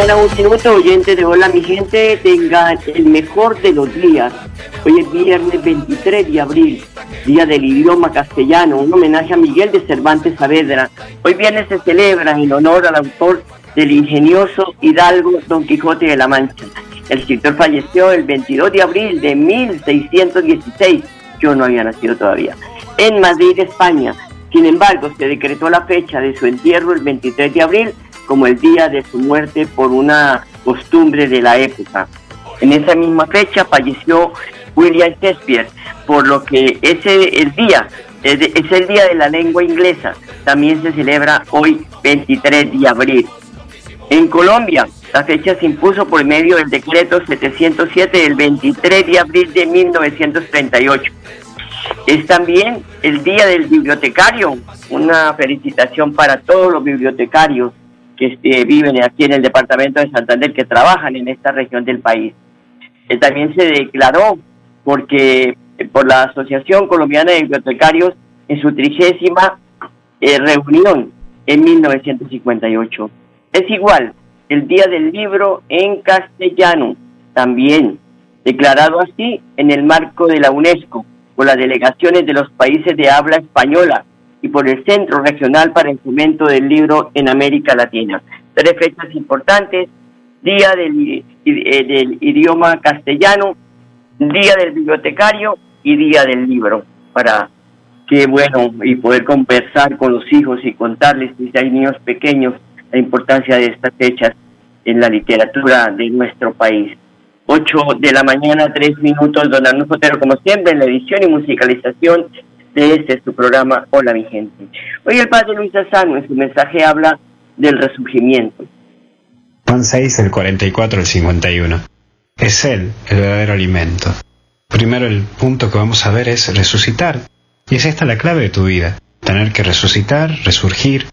Mañana, un minuto, oyente de Hola mi gente, tengan el mejor de los días. Hoy es viernes 23 de abril, día del idioma castellano, un homenaje a Miguel de Cervantes Saavedra. Hoy viernes se celebra en honor al autor del ingenioso Hidalgo Don Quijote de la Mancha. El escritor falleció el 22 de abril de 1616, yo no había nacido todavía, en Madrid, España. Sin embargo, se decretó la fecha de su entierro el 23 de abril como el día de su muerte por una costumbre de la época. En esa misma fecha falleció William Shakespeare, por lo que ese el día es, es el día de la lengua inglesa. También se celebra hoy 23 de abril. En Colombia, la fecha se impuso por medio del decreto 707 del 23 de abril de 1938. Es también el Día del Bibliotecario, una felicitación para todos los bibliotecarios que este, viven aquí en el departamento de Santander, que trabajan en esta región del país. Eh, también se declaró porque eh, por la Asociación Colombiana de Bibliotecarios en su trigésima eh, reunión en 1958. Es igual, el Día del Libro en castellano, también declarado así en el marco de la UNESCO, por las delegaciones de los países de habla española y por el Centro Regional para el Fomento del Libro en América Latina. Tres fechas importantes, Día del, eh, del Idioma Castellano, Día del Bibliotecario y Día del Libro, para que bueno, y poder conversar con los hijos y contarles, si hay niños pequeños, la importancia de estas fechas en la literatura de nuestro país. 8 de la mañana, 3 minutos, don Arnulfo Otero, como siempre, en la edición y musicalización de este su programa Hola mi gente. Hoy el padre Luis Asano en su mensaje habla del resurgimiento. Juan 6, el 44 al 51. Es Él el verdadero alimento. Primero el punto que vamos a ver es resucitar. Y es esta la clave de tu vida. Tener que resucitar, resurgir.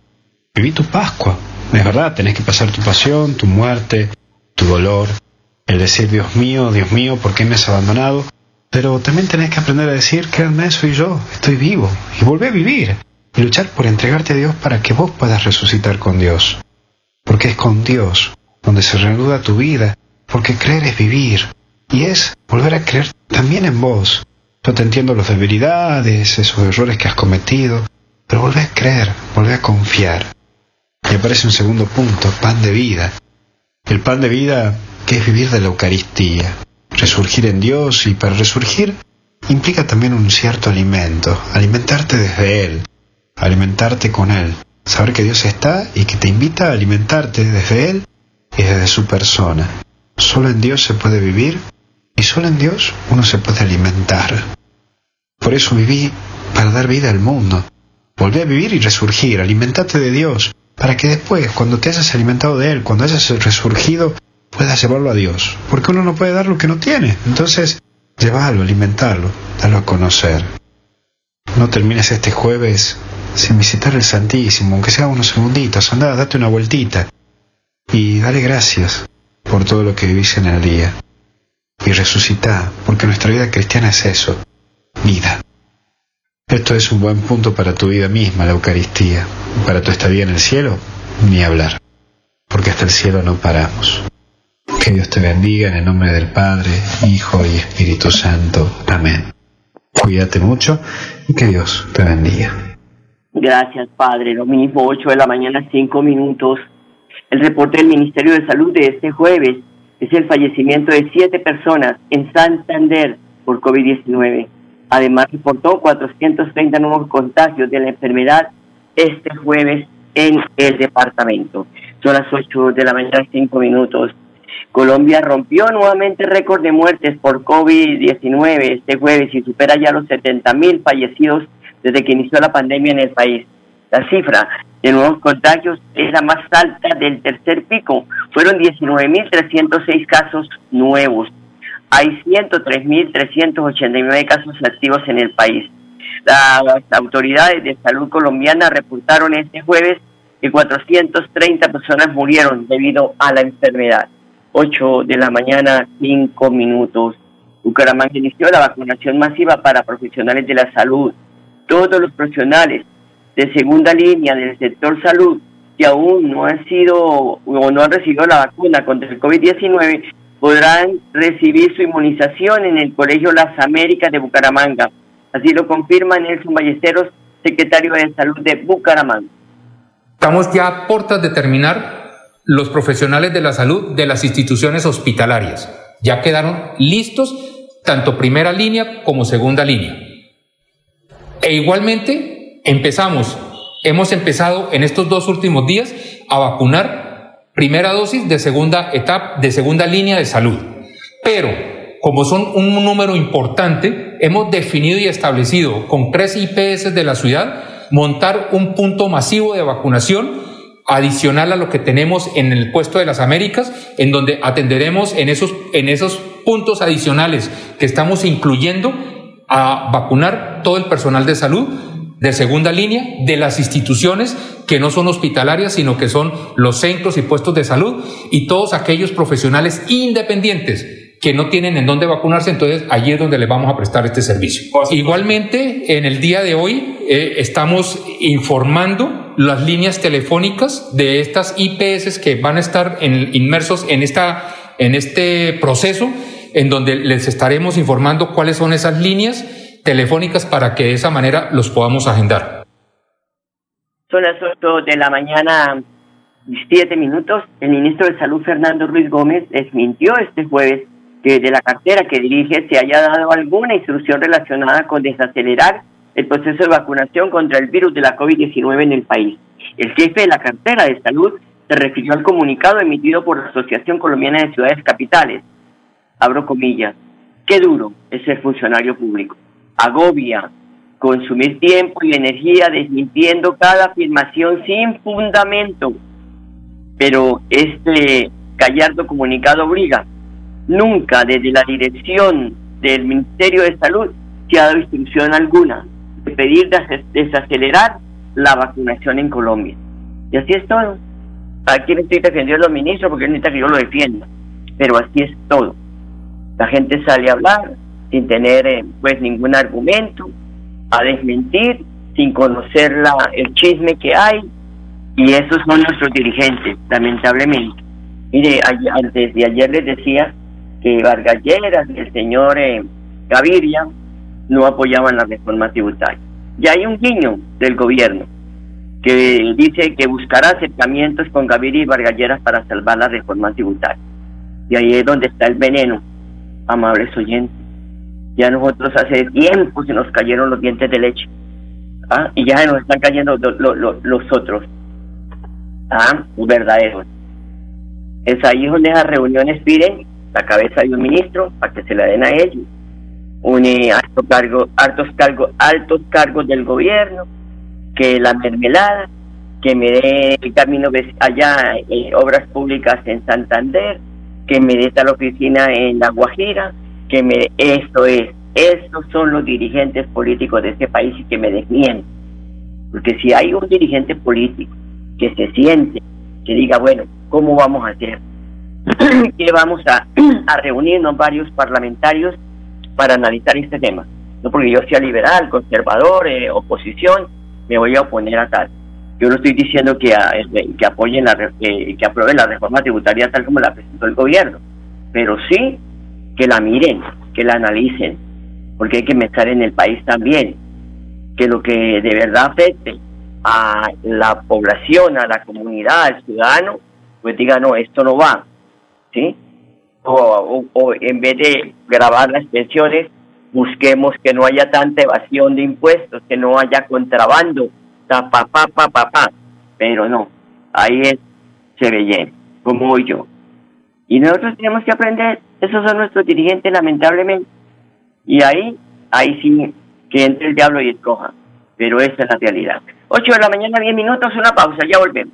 Vivir tu Pascua. Es verdad, tenés que pasar tu pasión, tu muerte, tu dolor. El decir, Dios mío, Dios mío, ¿por qué me has abandonado? Pero también tenés que aprender a decir, créanme, soy yo, estoy vivo. Y volver a vivir. Y luchar por entregarte a Dios para que vos puedas resucitar con Dios porque es con Dios donde se reanuda tu vida, porque creer es vivir, y es volver a creer también en vos. Yo te entiendo las debilidades, esos errores que has cometido, pero volvé a creer, volvé a confiar. Y aparece un segundo punto, pan de vida. El pan de vida que es vivir de la Eucaristía, resurgir en Dios y para resurgir implica también un cierto alimento, alimentarte desde Él, alimentarte con Él, saber que Dios está y que te invita a alimentarte desde Él y desde su persona. Solo en Dios se puede vivir y solo en Dios uno se puede alimentar. Por eso viví para dar vida al mundo. Volví a vivir y resurgir, alimentate de Dios, para que después, cuando te hayas alimentado de Él, cuando hayas resurgido, puedas llevarlo a Dios. Porque uno no puede dar lo que no tiene. Entonces, llévalo, alimentarlo, dalo a conocer. No termines este jueves sin visitar el Santísimo, aunque sea unos segunditos, anda, date una vueltita y dale gracias por todo lo que vivís en el día. Y resucita, porque nuestra vida cristiana es eso, vida. Esto es un buen punto para tu vida misma, la Eucaristía. Para tu estadía en el cielo, ni hablar. Porque hasta el cielo no paramos. Que Dios te bendiga en el nombre del Padre, Hijo y Espíritu Santo. Amén. Cuídate mucho y que Dios te bendiga. Gracias, Padre. Lo mismo, 8 de la mañana, 5 minutos. El reporte del Ministerio de Salud de este jueves es el fallecimiento de siete personas en Santander por COVID-19. Además, reportó 430 nuevos contagios de la enfermedad este jueves en el departamento. Son las 8 de la mañana, 5 minutos. Colombia rompió nuevamente récord de muertes por COVID-19 este jueves y supera ya los 70 mil fallecidos desde que inició la pandemia en el país. La cifra de nuevos contagios es la más alta del tercer pico. Fueron 19.306 casos nuevos. Hay 103.389 casos activos en el país. Las autoridades de salud colombiana reportaron este jueves que 430 personas murieron debido a la enfermedad. 8 de la mañana, 5 minutos. Bucaramanga inició la vacunación masiva para profesionales de la salud. Todos los profesionales de segunda línea del sector salud que aún no han sido o no han recibido la vacuna contra el COVID-19 podrán recibir su inmunización en el Colegio Las Américas de Bucaramanga. Así lo confirma Nelson Ballesteros, secretario de Salud de Bucaramanga. Estamos ya a puertas de terminar los profesionales de la salud de las instituciones hospitalarias. Ya quedaron listos tanto primera línea como segunda línea. E igualmente empezamos, hemos empezado en estos dos últimos días a vacunar primera dosis de segunda etapa, de segunda línea de salud. Pero, como son un número importante, hemos definido y establecido con tres IPS de la ciudad montar un punto masivo de vacunación adicional a lo que tenemos en el puesto de las Américas, en donde atenderemos en esos, en esos puntos adicionales que estamos incluyendo a vacunar todo el personal de salud de segunda línea de las instituciones que no son hospitalarias, sino que son los centros y puestos de salud y todos aquellos profesionales independientes que no tienen en dónde vacunarse, entonces allí es donde les vamos a prestar este servicio. Igualmente, en el día de hoy eh, estamos informando las líneas telefónicas de estas IPS que van a estar inmersos en, esta, en este proceso, en donde les estaremos informando cuáles son esas líneas telefónicas para que de esa manera los podamos agendar. Son las 8 de la mañana, 7 minutos. El ministro de Salud, Fernando Ruiz Gómez, desmintió este jueves que de la cartera que dirige se haya dado alguna instrucción relacionada con desacelerar el proceso de vacunación contra el virus de la COVID-19 en el país. El jefe de la cartera de salud se refirió al comunicado emitido por la Asociación Colombiana de Ciudades Capitales. Abro comillas. Qué duro es ser funcionario público agobia, consumir tiempo y energía desmintiendo cada afirmación sin fundamento. Pero este gallardo comunicado obliga. Nunca desde la dirección del Ministerio de Salud se ha dado instrucción alguna pedir desacelerar la vacunación en Colombia. Y así es todo. Aquí me estoy defendiendo a los ministros porque necesita que yo lo defienda. Pero así es todo. La gente sale a hablar, sin tener eh, pues ningún argumento, a desmentir, sin conocer la, el chisme que hay, y esos son nuestros dirigentes, lamentablemente. Mire, desde ayer les decía que Vargas Lleras el señor eh, Gaviria no apoyaban la reforma tributaria. Y hay un guiño del gobierno que dice que buscará acercamientos con Gaviria y Vargas para salvar la reforma tributaria. Y ahí es donde está el veneno, amables oyentes. Ya nosotros hace tiempo se nos cayeron los dientes de leche. ¿ah? Y ya nos están cayendo los otros. ¿ah? Verdaderos. Es ahí donde las reuniones piden la cabeza de un ministro para que se la den a ellos. Un eh, alto cargo, altos cargos, altos cargos del gobierno, que la mermelada, que me dé el camino allá en obras públicas en Santander, que me dé tal oficina en La Guajira, que me esto es, estos son los dirigentes políticos de este país y que me desmienten. Porque si hay un dirigente político que se siente, que diga, bueno, ¿cómo vamos a hacer? que vamos a, a reunirnos varios parlamentarios para analizar este tema. no porque yo sea liberal, conservador, eh, oposición, me voy a oponer a tal. Yo no estoy diciendo que, que apoyen la, que aprueben la reforma tributaria tal como la presentó el gobierno, pero sí que la miren, que la analicen, porque hay que mezclar en el país también, que lo que de verdad afecte a la población, a la comunidad, al ciudadano, pues diga, no, esto no va, ¿sí? O, o en vez de grabar las pensiones, busquemos que no haya tanta evasión de impuestos, que no haya contrabando, pa, pa, pa, pa. Pero no, ahí es Chevellén, como yo. Y nosotros tenemos que aprender, esos son nuestros dirigentes, lamentablemente. Y ahí, ahí sí, que entre el diablo y escoja. Pero esa es la realidad. 8 de la mañana, 10 minutos, una pausa, ya volvemos.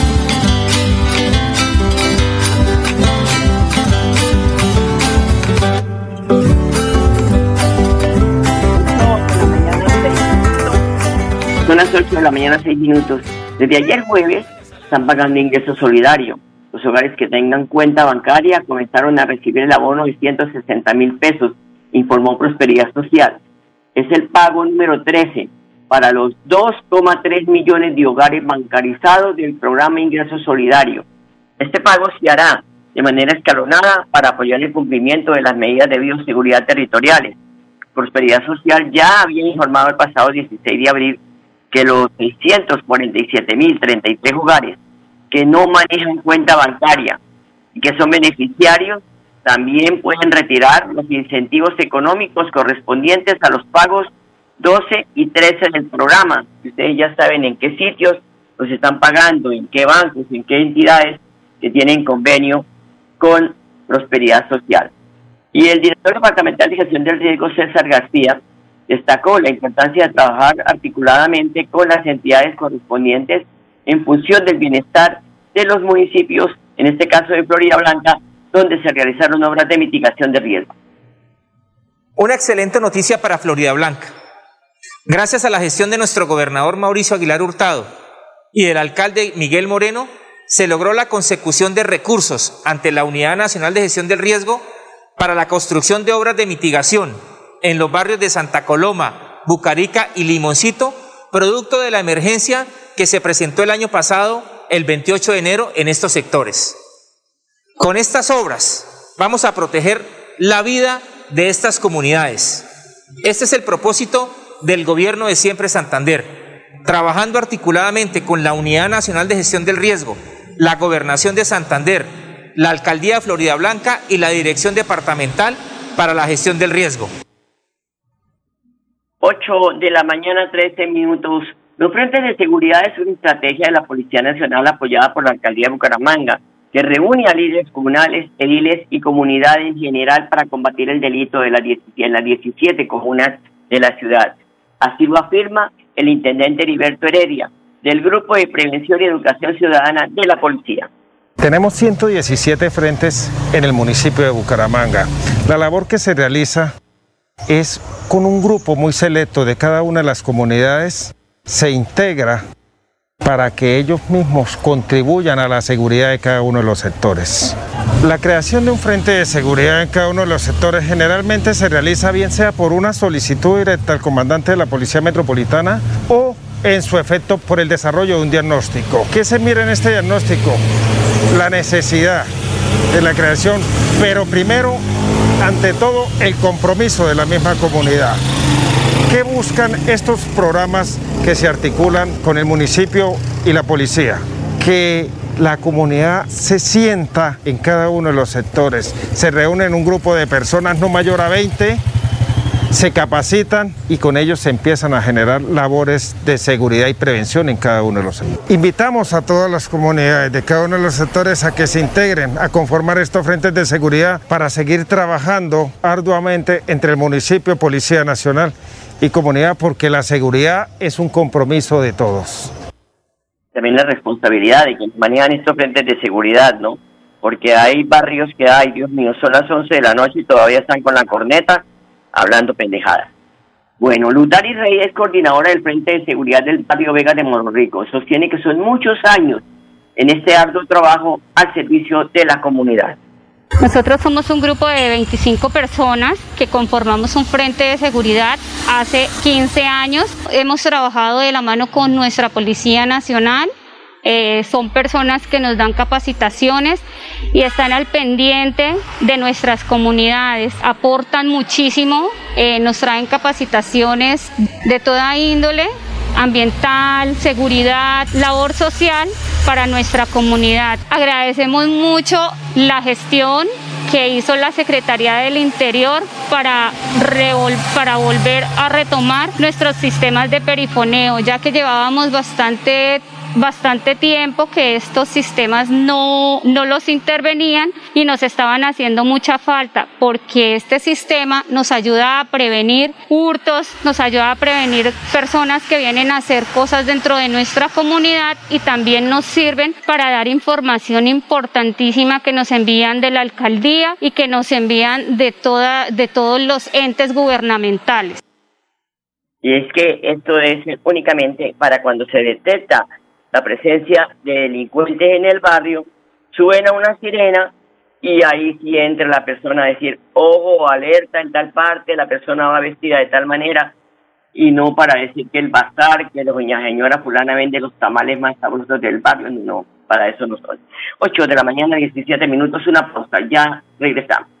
Son las 8 de la mañana, 6 minutos. Desde ayer jueves están pagando ingreso solidario. Los hogares que tengan cuenta bancaria comenzaron a recibir el abono de 160 mil pesos, informó Prosperidad Social. Es el pago número 13 para los 2,3 millones de hogares bancarizados del programa Ingreso Solidario. Este pago se hará de manera escalonada para apoyar el cumplimiento de las medidas de bioseguridad territoriales. Prosperidad Social ya había informado el pasado 16 de abril que los 647.033 hogares que no manejan cuenta bancaria y que son beneficiarios también pueden retirar los incentivos económicos correspondientes a los pagos 12 y 13 del programa. Ustedes ya saben en qué sitios los están pagando, en qué bancos, en qué entidades que tienen convenio con Prosperidad Social. Y el director departamental de gestión del riesgo, César García, destacó la importancia de trabajar articuladamente con las entidades correspondientes en función del bienestar de los municipios, en este caso de Florida Blanca, donde se realizaron obras de mitigación de riesgo. Una excelente noticia para Florida Blanca. Gracias a la gestión de nuestro gobernador Mauricio Aguilar Hurtado y del alcalde Miguel Moreno, se logró la consecución de recursos ante la Unidad Nacional de Gestión del Riesgo para la construcción de obras de mitigación en los barrios de Santa Coloma, Bucarica y Limoncito, producto de la emergencia que se presentó el año pasado, el 28 de enero, en estos sectores. Con estas obras vamos a proteger la vida de estas comunidades. Este es el propósito del gobierno de Siempre Santander, trabajando articuladamente con la Unidad Nacional de Gestión del Riesgo, la Gobernación de Santander, la Alcaldía de Florida Blanca y la Dirección Departamental para la Gestión del Riesgo. 8 de la mañana, 13 minutos. Los frentes de seguridad es una estrategia de la Policía Nacional apoyada por la Alcaldía de Bucaramanga, que reúne a líderes comunales, ediles y comunidades en general para combatir el delito de las en las 17 comunas de la ciudad. Así lo afirma el intendente Heriberto Heredia, del Grupo de Prevención y Educación Ciudadana de la Policía. Tenemos 117 frentes en el municipio de Bucaramanga. La labor que se realiza es con un grupo muy selecto de cada una de las comunidades, se integra para que ellos mismos contribuyan a la seguridad de cada uno de los sectores. La creación de un frente de seguridad en cada uno de los sectores generalmente se realiza bien sea por una solicitud directa al comandante de la Policía Metropolitana o en su efecto por el desarrollo de un diagnóstico. ¿Qué se mira en este diagnóstico? La necesidad de la creación, pero primero ante todo el compromiso de la misma comunidad. ¿Qué buscan estos programas que se articulan con el municipio y la policía? Que la comunidad se sienta en cada uno de los sectores. Se reúne en un grupo de personas no mayor a 20 se capacitan y con ellos se empiezan a generar labores de seguridad y prevención en cada uno de los sectores. Invitamos a todas las comunidades de cada uno de los sectores a que se integren a conformar estos frentes de seguridad para seguir trabajando arduamente entre el municipio, Policía Nacional y comunidad porque la seguridad es un compromiso de todos. También la responsabilidad de quienes manejan estos frentes de seguridad, ¿no? Porque hay barrios que hay, Dios mío, son las 11 de la noche y todavía están con la corneta hablando pendejadas. Bueno, Lutari Rey es coordinadora del Frente de Seguridad del Barrio Vega de Rico. Sostiene que son muchos años en este arduo trabajo al servicio de la comunidad. Nosotros somos un grupo de 25 personas que conformamos un frente de seguridad hace 15 años. Hemos trabajado de la mano con nuestra Policía Nacional, eh, son personas que nos dan capacitaciones y están al pendiente de nuestras comunidades, aportan muchísimo, eh, nos traen capacitaciones de toda índole, ambiental, seguridad, labor social para nuestra comunidad. Agradecemos mucho la gestión que hizo la Secretaría del Interior para, para volver a retomar nuestros sistemas de perifoneo, ya que llevábamos bastante bastante tiempo que estos sistemas no, no los intervenían y nos estaban haciendo mucha falta porque este sistema nos ayuda a prevenir hurtos, nos ayuda a prevenir personas que vienen a hacer cosas dentro de nuestra comunidad y también nos sirven para dar información importantísima que nos envían de la alcaldía y que nos envían de, toda, de todos los entes gubernamentales. Y es que esto es únicamente para cuando se detecta la presencia de delincuentes en el barrio, suena una sirena y ahí sí entra la persona a decir, ojo, alerta en tal parte, la persona va vestida de tal manera, y no para decir que el bazar, que la doña señora fulana vende los tamales más sabrosos del barrio, no, para eso no son. 8 de la mañana, 17 minutos, una pausa, ya regresamos.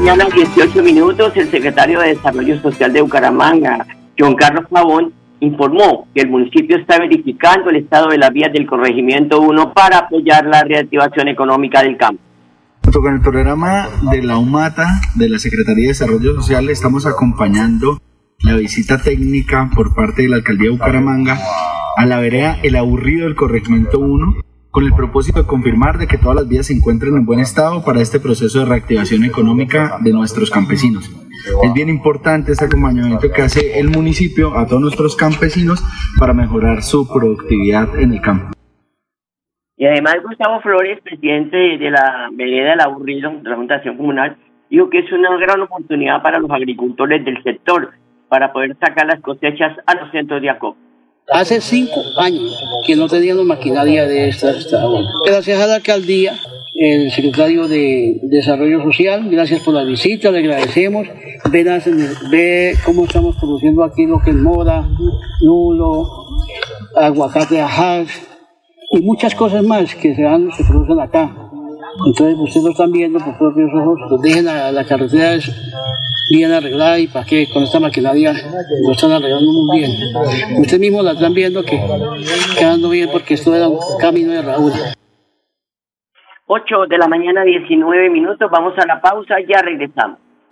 Mañana, 18 minutos, el secretario de Desarrollo Social de Bucaramanga, John Carlos Pavón, informó que el municipio está verificando el estado de las vías del corregimiento 1 para apoyar la reactivación económica del campo. Junto con el programa de la UMATA de la Secretaría de Desarrollo Social estamos acompañando la visita técnica por parte de la Alcaldía de Bucaramanga a la vereda El Aburrido del Corregimiento 1 con el propósito de confirmar de que todas las vías se encuentren en buen estado para este proceso de reactivación económica de nuestros campesinos. Es bien importante este acompañamiento que hace el municipio a todos nuestros campesinos para mejorar su productividad en el campo. Y además Gustavo Flores, presidente de la vereda del aburrido de la Fundación Comunal, dijo que es una gran oportunidad para los agricultores del sector para poder sacar las cosechas a los centros de acopio. Hace cinco años que no teníamos maquinaria de esta. Gracias a la alcaldía, el secretario de Desarrollo Social, gracias por la visita, le agradecemos. Ve, cómo estamos produciendo aquí lo que es mora, nulo, aguacate ajá y muchas cosas más que se, dan, se producen acá. Entonces ustedes lo están viendo por propios ojos, dejen a la carretera bien arreglada y para qué con esta maquinaria lo están arreglando muy bien. Ustedes mismos la están viendo que quedando bien porque esto era un camino de Raúl. 8 de la mañana, 19 minutos, vamos a la pausa, ya regresamos.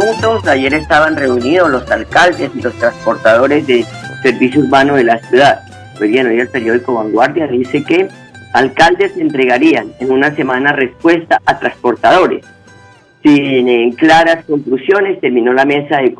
Minutos. Ayer estaban reunidos los alcaldes y los transportadores de servicio urbano de la ciudad. Hoy bien, hoy el periódico Vanguardia dice que alcaldes entregarían en una semana respuesta a transportadores. Sin eh, claras conclusiones, terminó la mesa de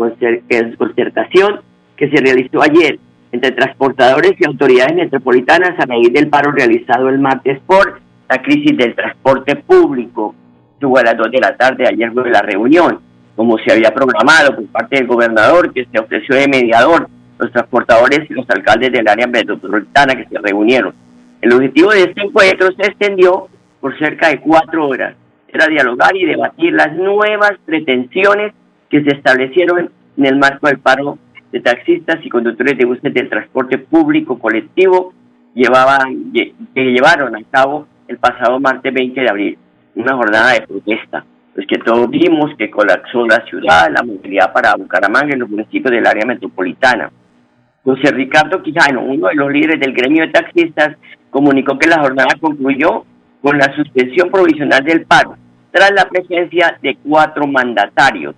eh, concertación que se realizó ayer entre transportadores y autoridades metropolitanas a raíz del paro realizado el martes por la crisis del transporte público. Estuvo a las 2 de la tarde ayer fue la reunión, como se había programado por parte del gobernador, que se ofreció de mediador, los transportadores y los alcaldes del área metropolitana que se reunieron. El objetivo de este encuentro se extendió por cerca de cuatro horas. Era dialogar y debatir las nuevas pretensiones que se establecieron en el marco del paro de taxistas y conductores de buses del transporte público colectivo llevaban, lle- que llevaron a cabo el pasado martes 20 de abril, una jornada de protesta. Pues que todos vimos que colapsó la ciudad, la movilidad para Bucaramanga y los municipios del área metropolitana. José Ricardo Quijano, uno de los líderes del gremio de taxistas, comunicó que la jornada concluyó con la suspensión provisional del paro, tras la presencia de cuatro mandatarios.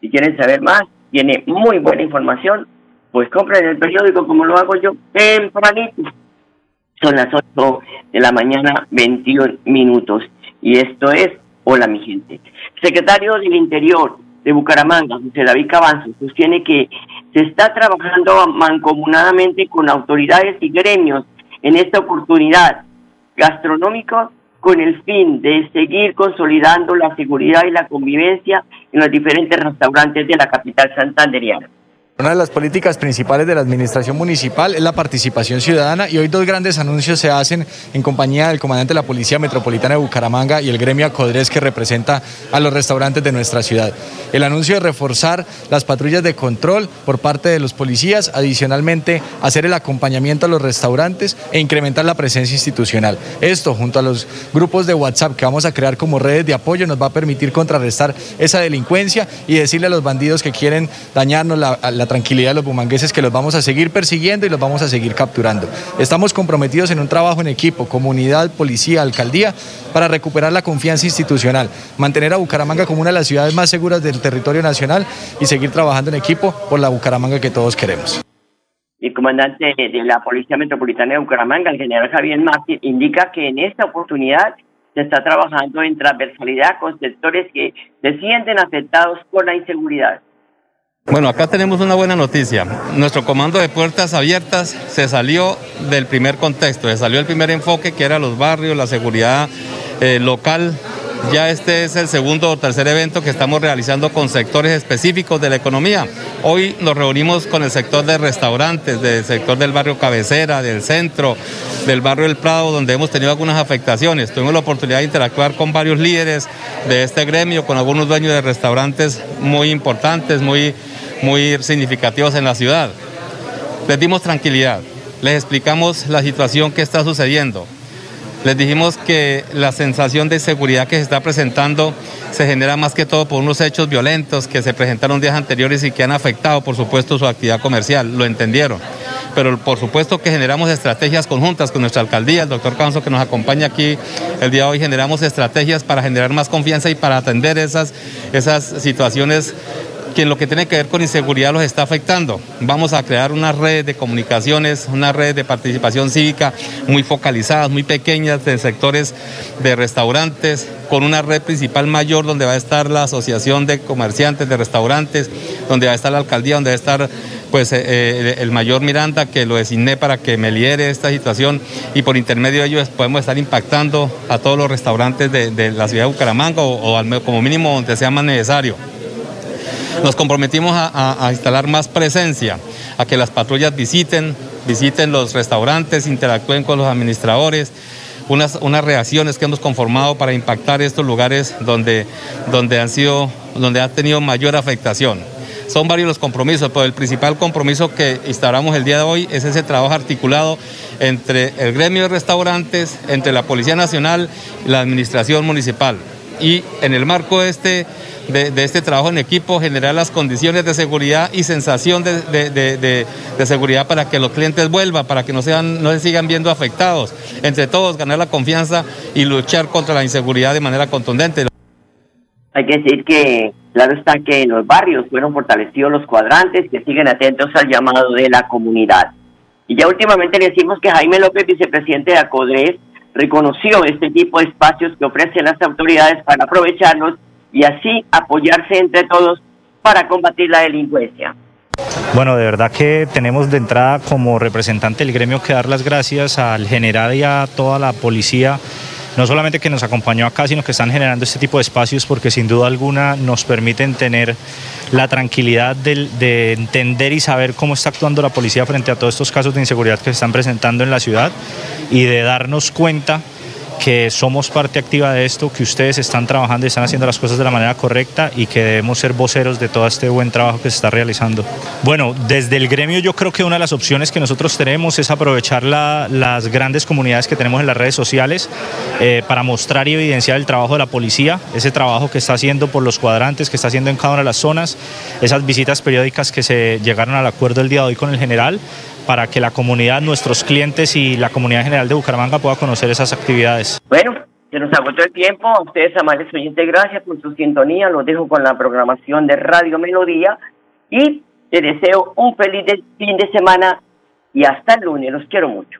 Si quieren saber más, tiene muy buena información, pues compren el periódico como lo hago yo tempranito. Son las 8 de la mañana, 21 minutos. Y esto es Hola mi gente. Secretario del Interior de Bucaramanga, José David Cabanzo, sostiene que se está trabajando mancomunadamente con autoridades y gremios en esta oportunidad gastronómica con el fin de seguir consolidando la seguridad y la convivencia en los diferentes restaurantes de la capital santanderiana. Una de las políticas principales de la administración municipal es la participación ciudadana y hoy dos grandes anuncios se hacen en compañía del comandante de la Policía Metropolitana de Bucaramanga y el gremio Acodres que representa a los restaurantes de nuestra ciudad. El anuncio de reforzar las patrullas de control por parte de los policías, adicionalmente hacer el acompañamiento a los restaurantes e incrementar la presencia institucional. Esto junto a los grupos de WhatsApp que vamos a crear como redes de apoyo nos va a permitir contrarrestar esa delincuencia y decirle a los bandidos que quieren dañarnos la, la tranquilidad de los bumangueses que los vamos a seguir persiguiendo y los vamos a seguir capturando. Estamos comprometidos en un trabajo en equipo, comunidad, policía, alcaldía, para recuperar la confianza institucional, mantener a Bucaramanga como una de las ciudades más seguras del territorio nacional y seguir trabajando en equipo por la Bucaramanga que todos queremos. El comandante de la Policía Metropolitana de Bucaramanga, el general Javier Martín, indica que en esta oportunidad se está trabajando en transversalidad con sectores que se sienten afectados por la inseguridad. Bueno, acá tenemos una buena noticia. Nuestro comando de puertas abiertas se salió del primer contexto, se salió el primer enfoque que era los barrios, la seguridad eh, local. Ya este es el segundo o tercer evento que estamos realizando con sectores específicos de la economía. Hoy nos reunimos con el sector de restaurantes, del sector del barrio Cabecera, del centro, del barrio El Prado, donde hemos tenido algunas afectaciones. Tuvimos la oportunidad de interactuar con varios líderes de este gremio, con algunos dueños de restaurantes muy importantes, muy muy significativos en la ciudad. Les dimos tranquilidad, les explicamos la situación que está sucediendo. Les dijimos que la sensación de seguridad que se está presentando se genera más que todo por unos hechos violentos que se presentaron días anteriores y que han afectado, por supuesto, su actividad comercial. Lo entendieron. Pero por supuesto que generamos estrategias conjuntas con nuestra alcaldía, el doctor Canso que nos acompaña aquí el día de hoy, generamos estrategias para generar más confianza y para atender esas, esas situaciones que lo que tiene que ver con inseguridad los está afectando. Vamos a crear una red de comunicaciones, una red de participación cívica muy focalizadas, muy pequeñas, de sectores de restaurantes, con una red principal mayor donde va a estar la Asociación de Comerciantes de Restaurantes, donde va a estar la alcaldía, donde va a estar pues eh, eh, el mayor Miranda que lo designé para que me lidere esta situación y por intermedio de ellos podemos estar impactando a todos los restaurantes de, la ciudad de Bucaramanga o, como mínimo donde sea más necesario. Nos comprometimos a, instalar más presencia, a que las patrullas visiten, visiten los restaurantes, interactúen con los administradores, unas, unas reacciones que hemos conformado para impactar estos lugares donde, donde han sido, donde ha tenido mayor afectación. Son varios los compromisos, pero el principal compromiso que instauramos el día de hoy es ese trabajo articulado entre el gremio de restaurantes, entre la Policía Nacional y la Administración Municipal. Y en el marco de este, de, este trabajo en equipo, generar las condiciones de seguridad y sensación de, seguridad para que los clientes vuelvan, para que no, sean, no se sigan viendo afectados. Entre todos, ganar la confianza y luchar contra la inseguridad de manera contundente. Hay que decir que, claro está que en los barrios fueron fortalecidos los cuadrantes que siguen atentos al llamado de la comunidad. Y ya últimamente le decimos que Jaime López, vicepresidente de ACODRES, reconoció este tipo de espacios que ofrecen las autoridades para aprovecharlos y así apoyarse entre todos para combatir la delincuencia. Bueno, de verdad que tenemos de entrada como representante del gremio que dar las gracias al general y a toda la policía no solamente que nos acompañó acá, sino que están generando este tipo de espacios porque sin duda alguna nos permiten tener la tranquilidad de, de, entender y saber cómo está actuando la policía frente a todos estos casos de inseguridad que se están presentando en la ciudad y de darnos cuenta que somos parte activa de esto, que ustedes están trabajando y están haciendo las cosas de la manera correcta y que debemos ser voceros de todo este buen trabajo que se está realizando. Bueno, desde el gremio yo creo que una de las opciones que nosotros tenemos es aprovechar las grandes comunidades que tenemos en las redes sociales eh, para mostrar y evidenciar el trabajo de la policía, ese trabajo que está haciendo por los cuadrantes, que está haciendo en cada una de las zonas, esas visitas periódicas que se llegaron al acuerdo el día de hoy con el general para que la comunidad, nuestros clientes y la comunidad general de Bucaramanga pueda conocer esas actividades. Bueno, se nos agotó el tiempo. A ustedes, amables oyentes, gracias por su sintonía. Los dejo con la programación de Radio Melodía y les deseo un feliz fin de semana y hasta el lunes. Los quiero mucho.